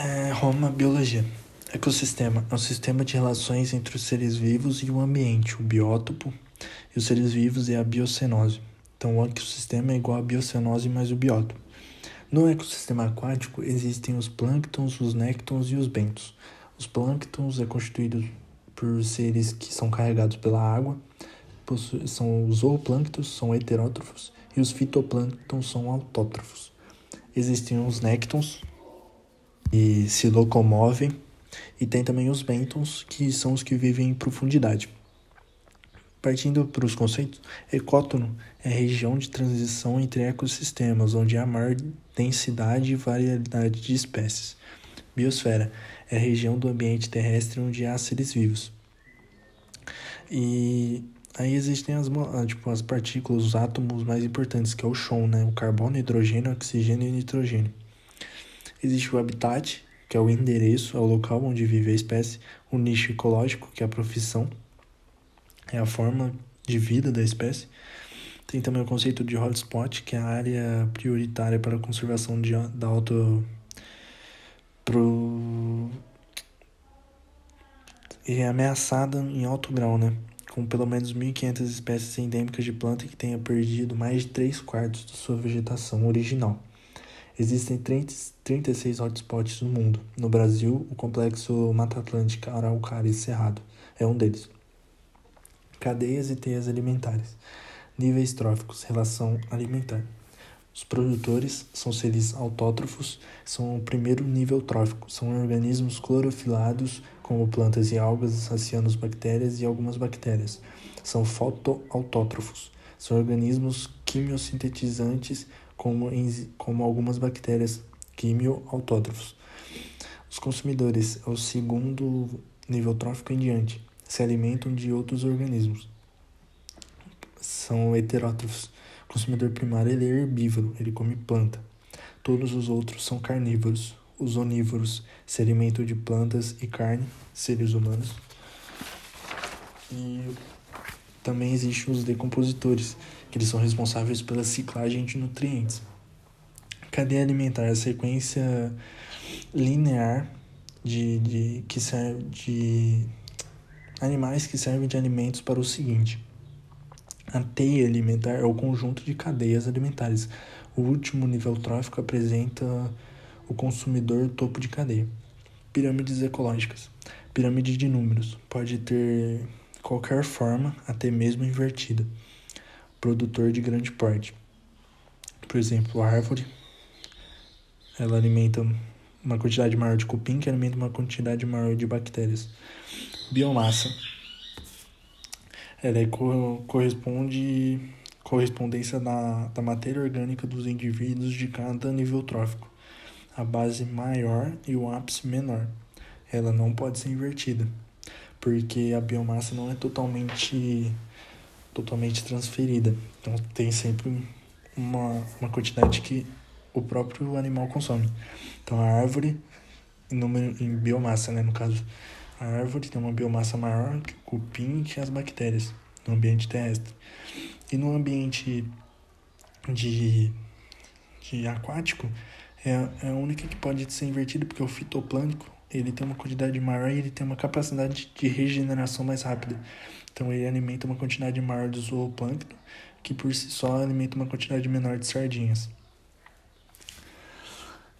É, Roma, biologia. Ecossistema é um sistema de relações entre os seres vivos e o ambiente, o biótopo, e os seres vivos é a biocenose. Então, o ecossistema é igual a biocenose mais o biótopo. No ecossistema aquático existem os plânctons, os néctons e os bentos. Os plânctons é constituído por seres que são carregados pela água, são os zooplânctons, são heterótrofos, e os fitoplânctons são autótrofos. Existem os néctons, que se locomovem, e tem também os bentons, que são os que vivem em profundidade. Partindo para os conceitos, ecótono é região de transição entre ecossistemas, onde há maior densidade e variedade de espécies. Biosfera é região do ambiente terrestre onde há seres vivos. E aí existem as, ah, tipo, as partículas, os átomos mais importantes, que é o chão, né? O carbono, hidrogênio, oxigênio e nitrogênio. Existe o habitat, que é o endereço, é o local onde vive a espécie. O nicho ecológico, que é a profissão é a forma de vida da espécie. Tem também o conceito de hotspot, que é a área prioritária para a conservação de, da auto. Pro, e é ameaçada em alto grau, né? Com pelo menos 1.500 espécies endêmicas de planta que tenha perdido mais de 3 quartos de sua vegetação original. Existem 30, 36 hotspots no mundo. No Brasil, o complexo Mata Atlântica Araucária e Cerrado é um deles cadeias e teias alimentares. Níveis tróficos, relação alimentar. Os produtores são seres autótrofos, são o primeiro nível trófico, são organismos clorofilados, como plantas e algas, saciando bactérias e algumas bactérias. São fotoautótrofos, são organismos quimiosintetizantes, como, como algumas bactérias quimioautótrofos. Os consumidores é o segundo nível trófico em diante se alimentam de outros organismos. São heterótrofos. O consumidor primário ele é herbívoro, ele come planta. Todos os outros são carnívoros. Os onívoros se alimentam de plantas e carne, seres humanos. E também existem os decompositores, que eles são responsáveis pela ciclagem de nutrientes. Cadeia alimentar é a sequência linear de, de, que serve de animais que servem de alimentos para o seguinte: a teia alimentar é o conjunto de cadeias alimentares. O último nível trófico apresenta o consumidor topo de cadeia. Pirâmides ecológicas. Pirâmide de números. Pode ter qualquer forma, até mesmo invertida. Produtor de grande porte. Por exemplo, a árvore. Ela alimenta uma quantidade maior de cupim que alimenta uma quantidade maior de bactérias. Biomassa. Ela é co corresponde correspondência da, da matéria orgânica dos indivíduos de cada nível trófico. A base maior e o ápice menor. Ela não pode ser invertida, porque a biomassa não é totalmente totalmente transferida. Então tem sempre uma, uma quantidade que o próprio animal consome. Então a árvore, em, número, em biomassa, né, no caso, a árvore tem uma biomassa maior que o cupim que as bactérias no ambiente terrestre. E no ambiente de, de aquático, é, é a única que pode ser invertida, porque o fitoplâncton ele tem uma quantidade maior e ele tem uma capacidade de regeneração mais rápida. Então ele alimenta uma quantidade maior de zooplâncton, que por si só alimenta uma quantidade menor de sardinhas.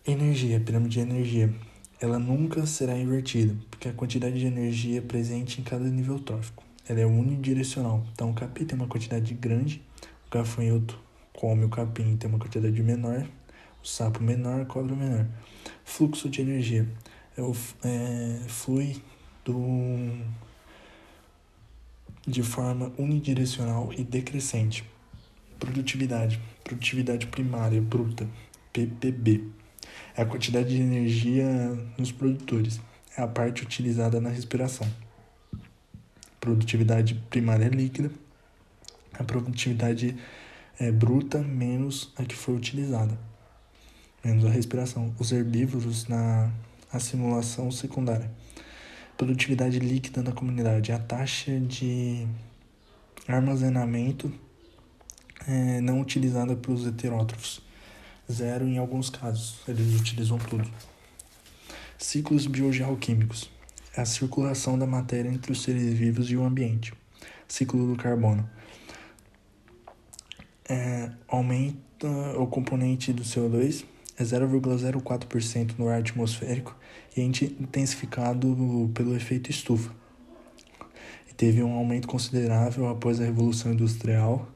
Energia, pirâmide de energia. Ela nunca será invertida, porque a quantidade de energia presente em cada nível trófico. Ela é unidirecional. Então o capim tem uma quantidade grande, o gafanhoto come o capim tem uma quantidade menor, o sapo menor, a cobra menor. Fluxo de energia o, é, flui do, de forma unidirecional e decrescente. Produtividade, produtividade primária bruta, PPB é a quantidade de energia nos produtores, é a parte utilizada na respiração. Produtividade primária é líquida, a produtividade é bruta menos a que foi utilizada, menos a respiração. Os herbívoros na assimilação secundária. Produtividade líquida na comunidade, a taxa de armazenamento é, não utilizada pelos heterótrofos zero em alguns casos, eles utilizam tudo. Ciclos biogeoquímicos. A circulação da matéria entre os seres vivos e o ambiente. Ciclo do carbono. É, aumenta o componente do CO2 é 0,04% no ar atmosférico e é intensificado pelo efeito estufa. E teve um aumento considerável após a Revolução Industrial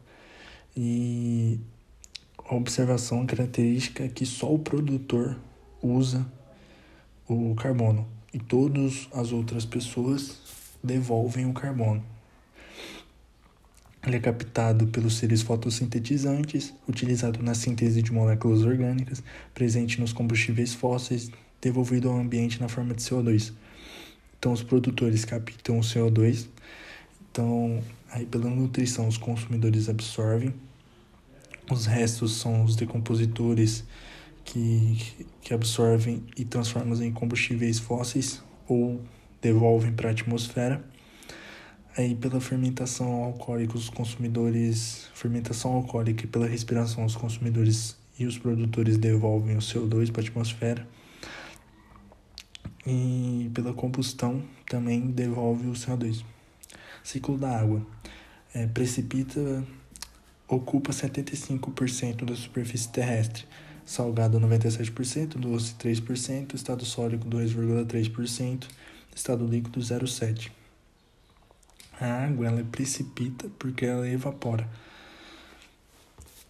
e a observação característica é que só o produtor usa o carbono e todas as outras pessoas devolvem o carbono. Ele é captado pelos seres fotossintetizantes, utilizado na síntese de moléculas orgânicas, presente nos combustíveis fósseis, devolvido ao ambiente na forma de CO2. Então, os produtores captam o CO2, então, aí pela nutrição, os consumidores absorvem, os restos são os decompositores que, que absorvem e transformam em combustíveis fósseis ou devolvem para a atmosfera. Aí pela fermentação alcoólica, os consumidores, fermentação alcoólica e pela respiração, os consumidores e os produtores devolvem o CO2 para a atmosfera. E pela combustão também devolve o CO2. Ciclo da água. É, precipita ocupa 75% da superfície terrestre, salgado 97%, doce 3%, estado sólido 2,3%, estado líquido 0,7%. A água ela precipita porque ela evapora.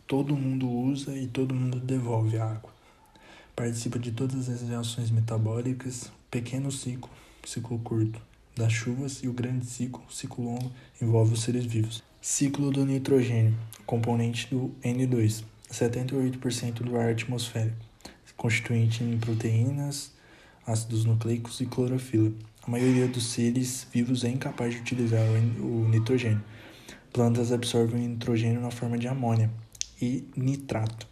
Todo mundo usa e todo mundo devolve a água. Participa de todas as reações metabólicas, pequeno ciclo, ciclo curto, das chuvas e o grande ciclo, ciclo longo, envolve os seres vivos. Ciclo do nitrogênio, componente do N2, 78% do ar atmosférico, constituinte em proteínas, ácidos nucleicos e clorofila. A maioria dos seres vivos é incapaz de utilizar o nitrogênio. Plantas absorvem o nitrogênio na forma de amônia e nitrato.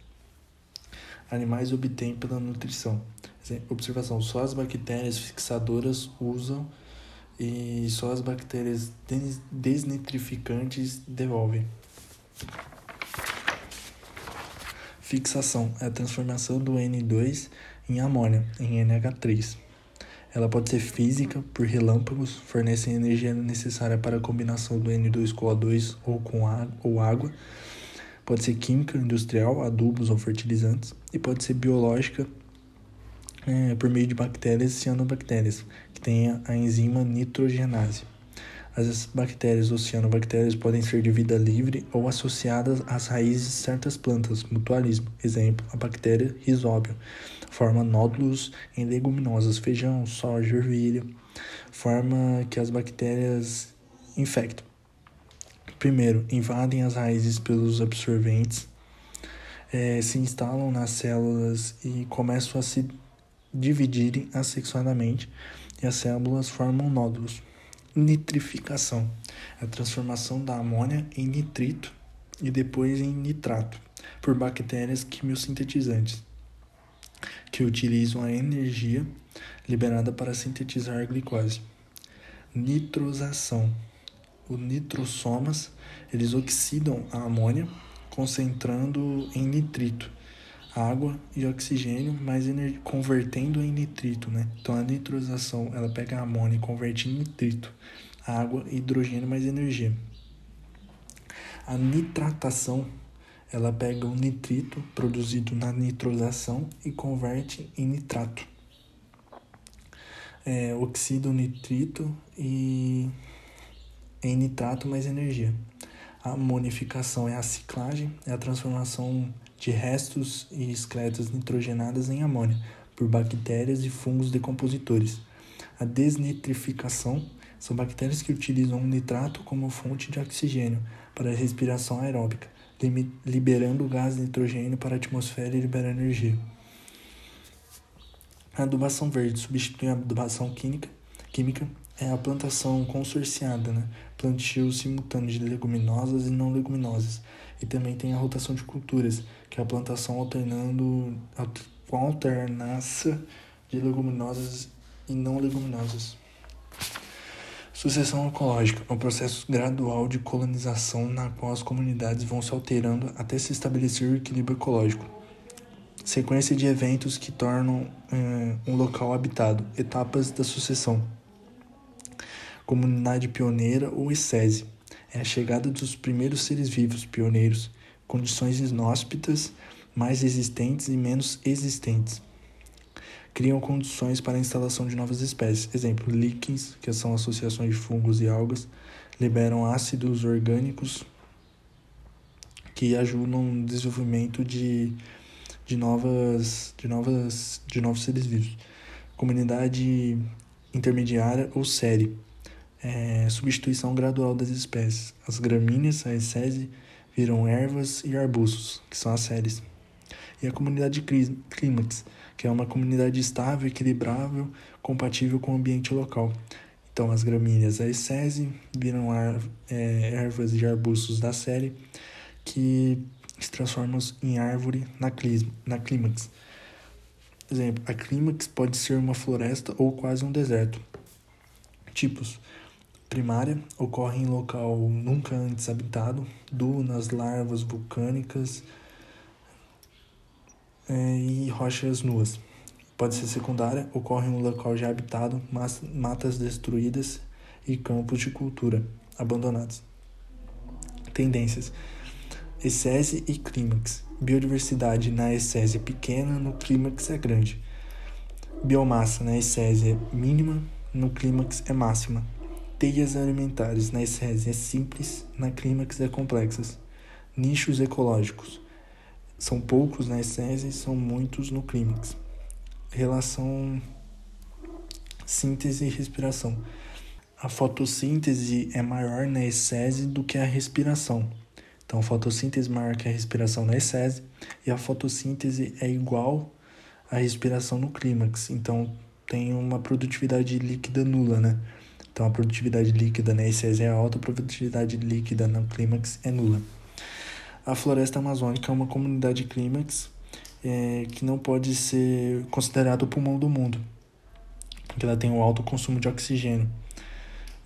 Animais obtêm pela nutrição. Observação: só as bactérias fixadoras usam e só as bactérias desnitrificantes devolvem. Fixação é a transformação do N2 em amônia, em NH3. Ela pode ser física, por relâmpagos, fornecem energia necessária para a combinação do N2 com O2 ou com ou água. Pode ser química, industrial, adubos ou fertilizantes. E pode ser biológica, é, por meio de bactérias e cianobactérias, que têm a enzima nitrogenase. As bactérias ou cianobactérias podem ser de vida livre ou associadas às raízes de certas plantas, mutualismo. Exemplo, a bactéria Rhizóbio. Forma nódulos em leguminosas, feijão, soja, ervilha. Forma que as bactérias infectam. Primeiro, invadem as raízes pelos absorventes, é, se instalam nas células e começam a se dividirem assexuadamente e as células formam nódulos. Nitrificação a transformação da amônia em nitrito e depois em nitrato por bactérias quimiosintetizantes que utilizam a energia liberada para sintetizar glicose. Nitrosação. Os nitrossomas, eles oxidam a amônia, concentrando em nitrito água e oxigênio, mas convertendo em nitrito, né? Então a nitrosação, ela pega a amônia e converte em nitrito, água, hidrogênio mais energia. A nitratação, ela pega o nitrito produzido na nitrosação e converte em nitrato. É, oxida o nitrito e em nitrato mais energia. A amonificação é a ciclagem, é a transformação de restos e excretas nitrogenadas em amônia por bactérias e fungos decompositores. A desnitrificação são bactérias que utilizam o nitrato como fonte de oxigênio para a respiração aeróbica, liberando o gás nitrogênio para a atmosfera e liberando energia. A adubação verde substitui a adubação química, química é a plantação consorciada, né? plantio simultâneo de leguminosas e não leguminosas. E também tem a rotação de culturas, que é a plantação alternando com alternância de leguminosas e não leguminosas. Sucessão ecológica é um processo gradual de colonização na qual as comunidades vão se alterando até se estabelecer o equilíbrio ecológico. sequência de eventos que tornam é, um local habitado, etapas da sucessão. Comunidade pioneira ou ESESE é a chegada dos primeiros seres vivos pioneiros, condições inóspitas, mais existentes e menos existentes. Criam condições para a instalação de novas espécies. Exemplo, líquens, que são associações de fungos e algas, liberam ácidos orgânicos que ajudam no desenvolvimento de, de, novas, de, novas, de novos seres vivos. Comunidade intermediária ou série é, substituição gradual das espécies. As gramíneas, a essese, viram ervas e arbustos, que são as séries. E a comunidade clímax, que é uma comunidade estável, equilibrável, compatível com o ambiente local. Então, as gramíneas, a essese, viram ar, é, ervas e arbustos da série, que se transformam em árvore na, clisma, na clímax. Exemplo, a clímax pode ser uma floresta ou quase um deserto. Tipos: primária ocorre em local nunca antes habitado, dunas, larvas vulcânicas é, e rochas nuas. Pode ser secundária, ocorre em um local já habitado, mas, matas destruídas e campos de cultura abandonados. Tendências: Excese e clímax. Biodiversidade na excese é pequena, no clímax é grande. Biomassa na excese é mínima, no clímax é máxima. Teias alimentares na essência é simples, na clímax é complexas. Nichos ecológicos. São poucos na essência e são muitos no clímax. Relação síntese e respiração. A fotossíntese é maior na essência do que a respiração. Então, a fotossíntese maior que a respiração na essência e a fotossíntese é igual à respiração no clímax. Então, tem uma produtividade líquida nula, né? Então a produtividade líquida na ICS é alta, a produtividade líquida na clímax é nula. A floresta amazônica é uma comunidade clímax é, que não pode ser considerada o pulmão do mundo, porque ela tem um alto consumo de oxigênio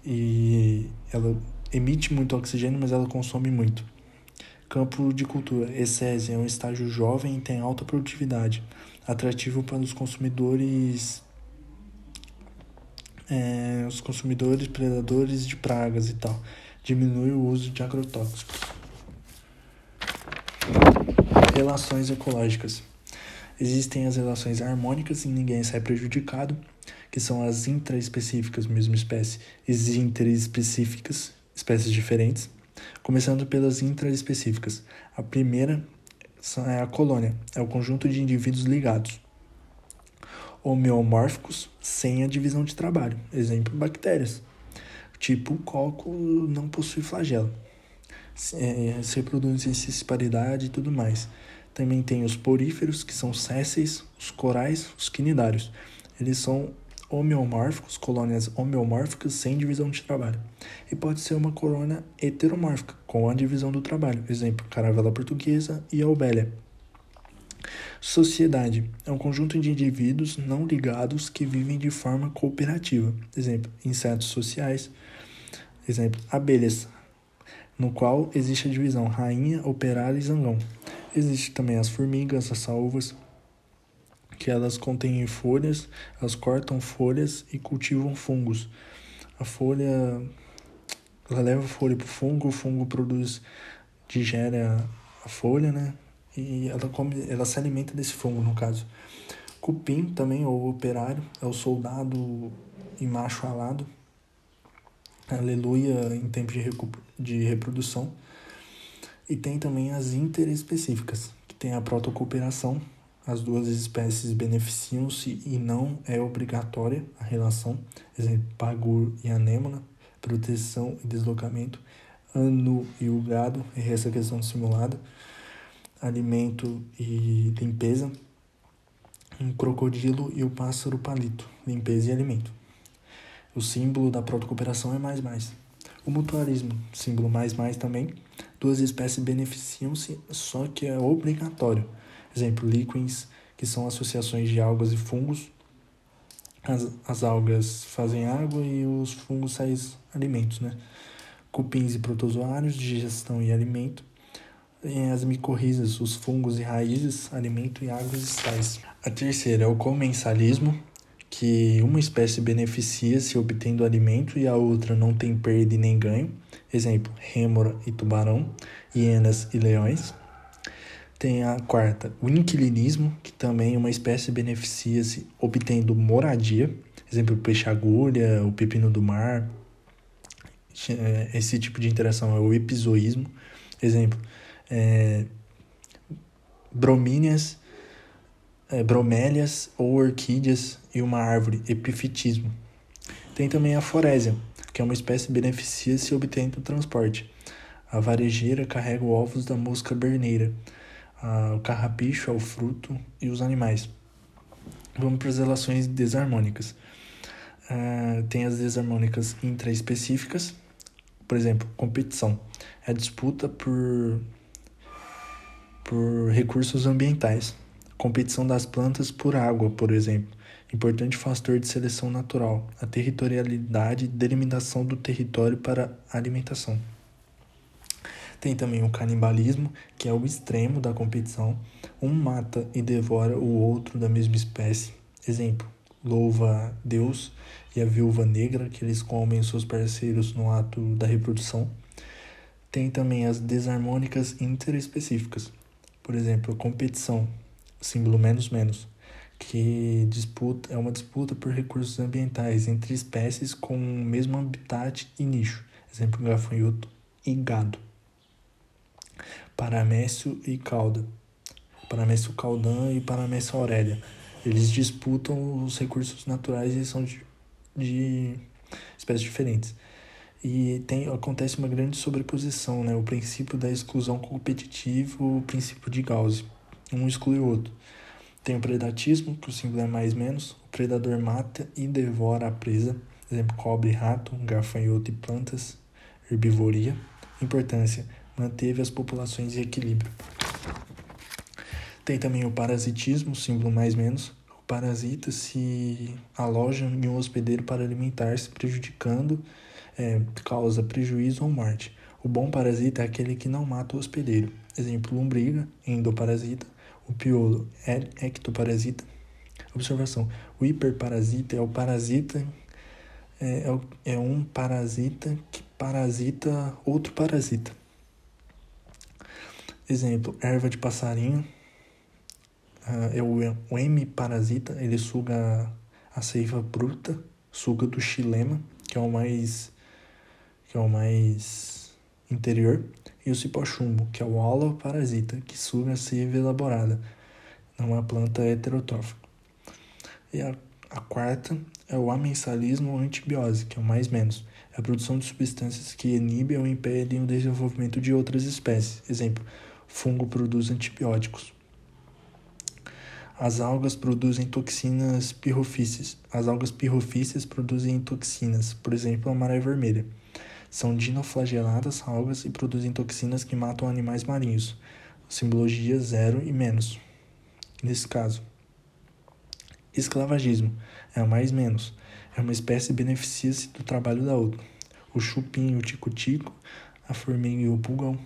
e ela emite muito oxigênio, mas ela consome muito. Campo de cultura. ESES é um estágio jovem e tem alta produtividade, atrativo para os consumidores é, os consumidores predadores de pragas e tal. Diminui o uso de agrotóxicos. Relações ecológicas. Existem as relações harmônicas e ninguém sai prejudicado, que são as intraespecíficas, mesma espécie, e as interespecíficas, espécies diferentes. Começando pelas intraespecíficas. A primeira é a colônia, é o conjunto de indivíduos ligados homeomórficos sem a divisão de trabalho. Exemplo, bactérias. Tipo, o coco não possui flagelo. É, se reproduzem sem cisparidade e tudo mais. Também tem os poríferos, que são sésseis, os corais, os quinidários. Eles são homeomórficos, colônias homeomórficas sem divisão de trabalho. E pode ser uma colônia heteromórfica, com a divisão do trabalho. Exemplo, caravela portuguesa e a obélia. Sociedade é um conjunto de indivíduos não ligados que vivem de forma cooperativa. Exemplo, insetos sociais. Exemplo, abelhas, no qual existe a divisão rainha, operária e zangão. Existe também as formigas, as salvas, que elas contêm folhas, elas cortam folhas e cultivam fungos. A folha, ela leva a folha para o fungo, o fungo produz, digere a folha, né? E ela, come, ela se alimenta desse fungo, no caso. Cupim também, ou operário, é o soldado e macho alado. Aleluia em tempo de, de reprodução. E tem também as interespecíficas, que tem a protocooperação. As duas espécies beneficiam-se e não é obrigatória a relação. Exemplo, pagur e anêmona, proteção e deslocamento. Anu e o gado, essa questão simulada alimento e limpeza, um crocodilo e o pássaro palito, limpeza e alimento. O símbolo da protocooperação é mais mais. O mutualismo, símbolo mais mais também, duas espécies beneficiam-se, só que é obrigatório. Exemplo, líquens, que são associações de algas e fungos. As, as algas fazem água e os fungos fazem alimentos, né? Cupins e protozoários, digestão e alimento as micorrizas, os fungos e raízes, alimento e águas estais. A terceira é o comensalismo, que uma espécie beneficia-se obtendo alimento e a outra não tem perda e nem ganho. Exemplo, rêmora e tubarão, hienas e leões. Tem a quarta, o inquilinismo, que também uma espécie beneficia-se obtendo moradia. Exemplo, peixe-agulha, o pepino do mar. Esse tipo de interação é o epizoísmo. Exemplo, é, bromíneas, é, bromélias ou orquídeas e uma árvore, epifitismo. Tem também a forésia, que é uma espécie que beneficia-se obtendo transporte. A varejeira carrega ovos da mosca berneira. o carrapicho é o fruto e os animais. Vamos para as relações desarmônicas. Uh, tem as desarmônicas intraespecíficas, por exemplo, competição. É a disputa por por recursos ambientais. Competição das plantas por água, por exemplo. Importante fator de seleção natural. A territorialidade e delimitação do território para alimentação. Tem também o canibalismo, que é o extremo da competição. Um mata e devora o outro da mesma espécie. Exemplo: louva Deus e a viúva negra, que eles comem seus parceiros no ato da reprodução. Tem também as desarmônicas interespecíficas, por exemplo, competição, símbolo menos menos, que disputa é uma disputa por recursos ambientais entre espécies com o mesmo habitat e nicho, exemplo gafanhoto e gado. Paramécio e cauda. Paramécio caudã e paramécio aurélia. Eles disputam os recursos naturais e são de, de espécies diferentes e tem, acontece uma grande sobreposição, né? O princípio da exclusão competitiva, o princípio de Gauss. Um exclui o outro. Tem o predatismo, que o símbolo é mais menos. O predador mata e devora a presa. Exemplo, cobre, rato, gafanhoto e plantas. Herbivoria. Importância, manteve as populações em equilíbrio. Tem também o parasitismo, símbolo mais menos. O parasita se aloja em um hospedeiro para alimentar-se, prejudicando é, causa prejuízo ou morte. O bom parasita é aquele que não mata o hospedeiro. Exemplo, lombriga, endoparasita. O piolo é ectoparasita. Observação: o hiperparasita é o parasita é, é, é um parasita que parasita outro parasita. Exemplo: erva de passarinho uh, é o, o M parasita, ele suga a seiva bruta, suga do xilema, que é o mais que é o mais interior, e o cipó-chumbo, que é o holoparasita, que suga a seiva elaborada, numa planta heterotrófica. E a, a quarta é o amensalismo ou antibiose, que é o mais menos. É a produção de substâncias que inibem ou impedem o desenvolvimento de outras espécies. Exemplo, fungo produz antibióticos. As algas produzem toxinas pirrofíceas. As algas pirrofíceas produzem toxinas, por exemplo, a maré vermelha. São dinoflageladas algas e produzem toxinas que matam animais marinhos. Simbologia zero e menos. Nesse caso, esclavagismo é mais menos. É uma espécie beneficia-se do trabalho da outra. O chupim, o tico-tico, a formiga e o pulgão